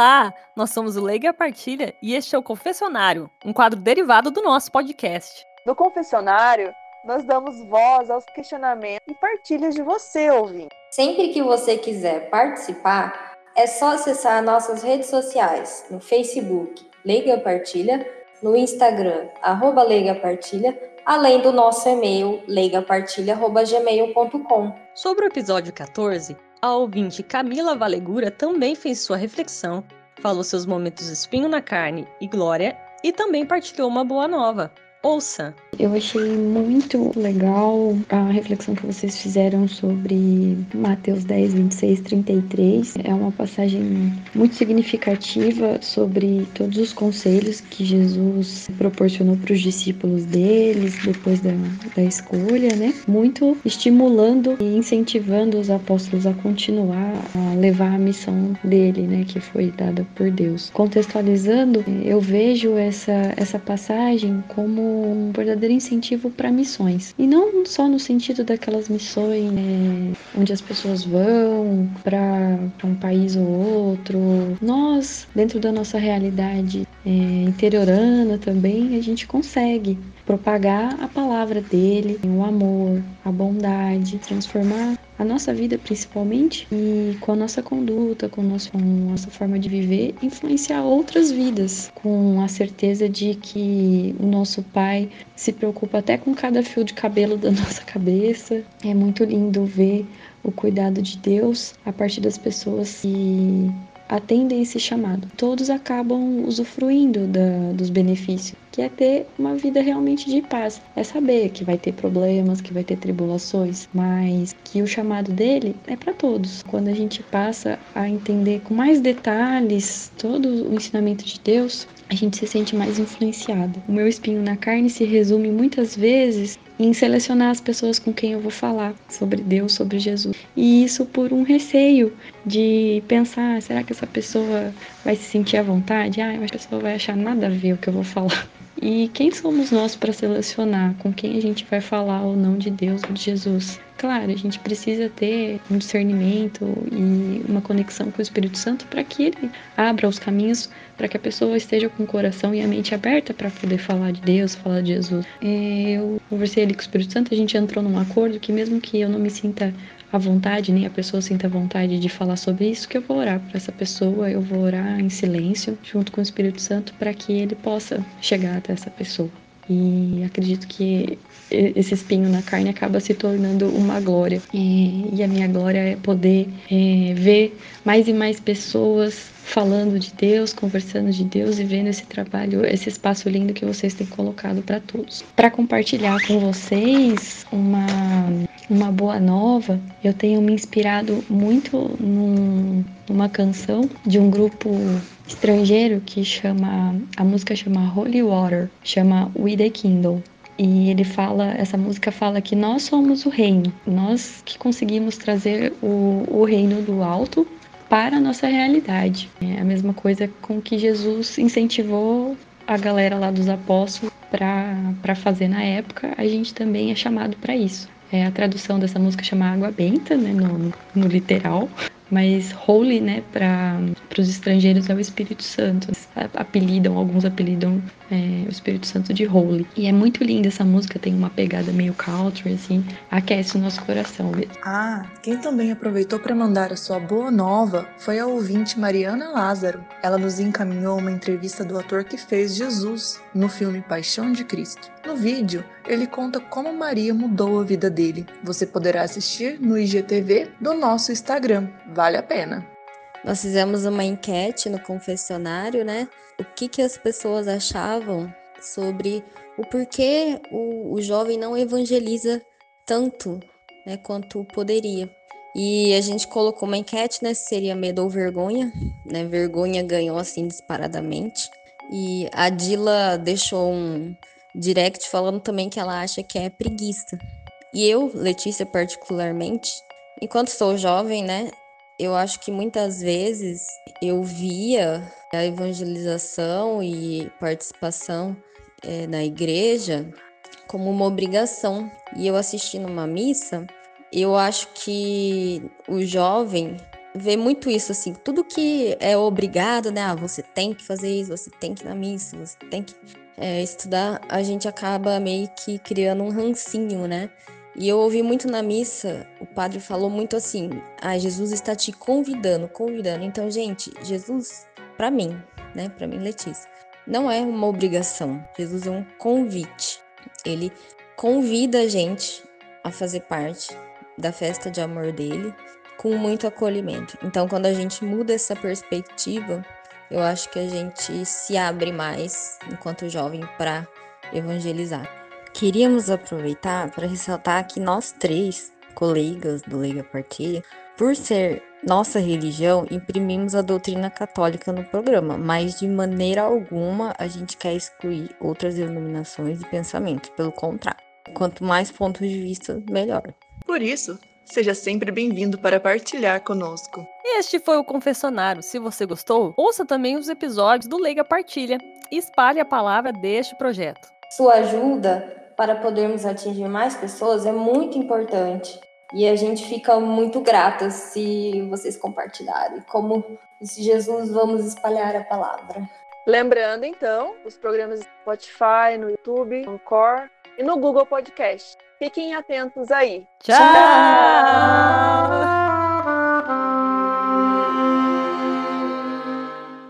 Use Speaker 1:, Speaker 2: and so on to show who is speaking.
Speaker 1: Olá, nós somos o Leiga Partilha e este é o Confessionário, um quadro derivado do nosso podcast.
Speaker 2: No Confessionário, nós damos voz aos questionamentos e partilhas de você, ouvinte.
Speaker 3: Sempre que você quiser participar, é só acessar nossas redes sociais no Facebook Leiga Partilha, no Instagram arroba Leiga Partilha, além do nosso e-mail leigapartilha.gmail.com.
Speaker 1: Sobre o episódio 14, a ouvinte Camila Valegura também fez sua reflexão, falou seus momentos espinho na carne e glória e também partilhou uma boa nova. Ouça!
Speaker 4: Eu achei muito legal a reflexão que vocês fizeram sobre Mateus 10, 26, 33. É uma passagem muito significativa sobre todos os conselhos que Jesus proporcionou para os discípulos deles depois da, da escolha, né? Muito estimulando e incentivando os apóstolos a continuar a levar a missão dele, né? Que foi dada por Deus. Contextualizando, eu vejo essa, essa passagem como um verdadeiro incentivo para missões. E não só no sentido daquelas missões né, onde as pessoas vão para um país ou outro. Nós, dentro da nossa realidade é, interiorana também, a gente consegue propagar a palavra dele, o amor, a bondade, transformar a nossa vida principalmente e com a nossa conduta, com, com a nossa forma de viver, influenciar outras vidas, com a certeza de que o nosso Pai se preocupa até com cada fio de cabelo da nossa cabeça. É muito lindo ver o cuidado de Deus a partir das pessoas que atendem esse chamado. Todos acabam usufruindo da, dos benefícios, que é ter uma vida realmente de paz. É saber que vai ter problemas, que vai ter tribulações, mas que o chamado dele é para todos. Quando a gente passa a entender com mais detalhes todo o ensinamento de Deus, a gente se sente mais influenciado. O meu espinho na carne se resume muitas vezes em selecionar as pessoas com quem eu vou falar sobre Deus, sobre Jesus. E isso por um receio de pensar, será que essa pessoa vai se sentir à vontade? Ah, a pessoa vai achar nada a ver o que eu vou falar. E quem somos nós para selecionar com quem a gente vai falar ou não de Deus ou de Jesus? Claro, a gente precisa ter um discernimento e uma conexão com o Espírito Santo para que ele abra os caminhos para que a pessoa esteja com o coração e a mente aberta para poder falar de Deus, falar de Jesus. Eu conversei ali com o Espírito Santo, a gente entrou num acordo que mesmo que eu não me sinta à vontade, nem a pessoa sinta vontade de falar sobre isso, que eu vou orar para essa pessoa, eu vou orar em silêncio, junto com o Espírito Santo, para que ele possa chegar até essa pessoa. E acredito que esse espinho na carne acaba se tornando uma glória. E, e a minha glória é poder é, ver mais e mais pessoas falando de Deus, conversando de Deus e vendo esse trabalho, esse espaço lindo que vocês têm colocado para todos. Para compartilhar com vocês uma, uma boa nova, eu tenho me inspirado muito num, numa canção de um grupo estrangeiro que chama a música chama Holy Water, chama We the Kindle. E ele fala, essa música fala que nós somos o reino, nós que conseguimos trazer o, o reino do alto para a nossa realidade. É a mesma coisa com que Jesus incentivou a galera lá dos apóstolos para fazer na época, a gente também é chamado para isso. É, a tradução dessa música chama Água Benta, né, no, no literal, mas holy, né, para os estrangeiros é o Espírito Santo. Apelidam, alguns apelidam é, o Espírito Santo de holy. E é muito linda essa música, tem uma pegada meio country, assim, aquece o nosso coração mesmo.
Speaker 5: Ah, quem também aproveitou para mandar a sua boa nova foi a ouvinte Mariana Lázaro. Ela nos encaminhou uma entrevista do ator que fez Jesus no filme Paixão de Cristo. No vídeo, ele conta como Maria mudou a vida dele. Você poderá assistir no IGTV do nosso Instagram. Vale a pena.
Speaker 3: Nós fizemos uma enquete no confessionário, né? O que, que as pessoas achavam sobre o porquê o, o jovem não evangeliza tanto né, quanto poderia. E a gente colocou uma enquete, né? Se seria medo ou vergonha, né? Vergonha ganhou assim disparadamente. E a Dila deixou um direct falando também que ela acha que é preguiça. E eu, Letícia, particularmente, enquanto sou jovem, né? Eu acho que muitas vezes eu via a evangelização e participação é, na igreja como uma obrigação. E eu assisti numa missa, eu acho que o jovem vê muito isso, assim, tudo que é obrigado, né? Ah, você tem que fazer isso, você tem que ir na missa, você tem que é, estudar, a gente acaba meio que criando um rancinho, né? E eu ouvi muito na missa, o padre falou muito assim: ah, Jesus está te convidando, convidando. Então, gente, Jesus, para mim, né, para mim, Letícia, não é uma obrigação. Jesus é um convite. Ele convida a gente a fazer parte da festa de amor dele com muito acolhimento. Então, quando a gente muda essa perspectiva, eu acho que a gente se abre mais enquanto jovem para evangelizar. Queríamos aproveitar para ressaltar que nós três, colegas do Leiga Partilha, por ser nossa religião, imprimimos a doutrina católica no programa, mas de maneira alguma a gente quer excluir outras iluminações e pensamentos, pelo contrário. Quanto mais pontos de vista, melhor.
Speaker 5: Por isso, Seja sempre bem-vindo para partilhar conosco.
Speaker 1: Este foi o Confessionário. Se você gostou, ouça também os episódios do Leiga Partilha e espalhe a palavra deste projeto.
Speaker 3: Sua ajuda para podermos atingir mais pessoas é muito importante. E a gente fica muito grata se vocês compartilharem. Como disse Jesus, vamos espalhar a palavra.
Speaker 2: Lembrando, então, os programas Spotify, no YouTube, no Core e no Google Podcast. Fiquem atentos aí.
Speaker 1: Tchau! Tchau!